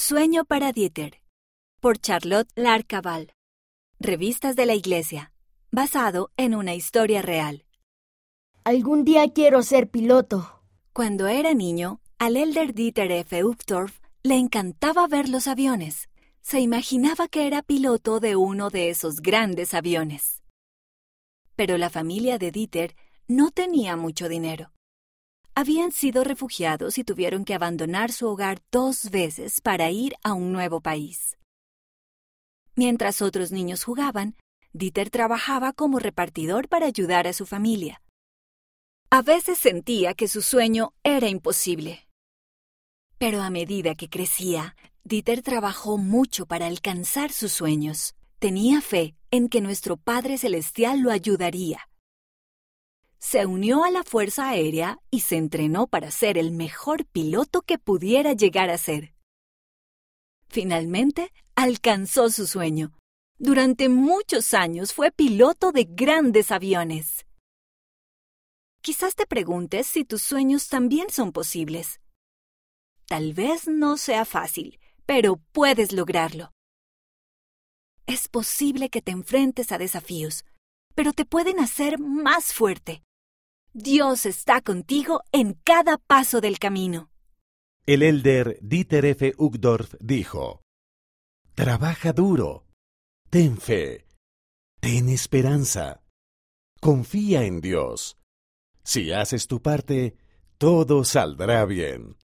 sueño para Dieter. Por Charlotte Larcaval. Revistas de la Iglesia. Basado en una historia real. Algún día quiero ser piloto. Cuando era niño, al elder Dieter F. Uchtdorf le encantaba ver los aviones. Se imaginaba que era piloto de uno de esos grandes aviones. Pero la familia de Dieter no tenía mucho dinero. Habían sido refugiados y tuvieron que abandonar su hogar dos veces para ir a un nuevo país. Mientras otros niños jugaban, Dieter trabajaba como repartidor para ayudar a su familia. A veces sentía que su sueño era imposible. Pero a medida que crecía, Dieter trabajó mucho para alcanzar sus sueños. Tenía fe en que nuestro Padre Celestial lo ayudaría. Se unió a la Fuerza Aérea y se entrenó para ser el mejor piloto que pudiera llegar a ser. Finalmente, alcanzó su sueño. Durante muchos años fue piloto de grandes aviones. Quizás te preguntes si tus sueños también son posibles. Tal vez no sea fácil, pero puedes lograrlo. Es posible que te enfrentes a desafíos, pero te pueden hacer más fuerte. Dios está contigo en cada paso del camino. El elder Dieter F. Uchtdorf dijo, Trabaja duro, ten fe, ten esperanza, confía en Dios. Si haces tu parte, todo saldrá bien.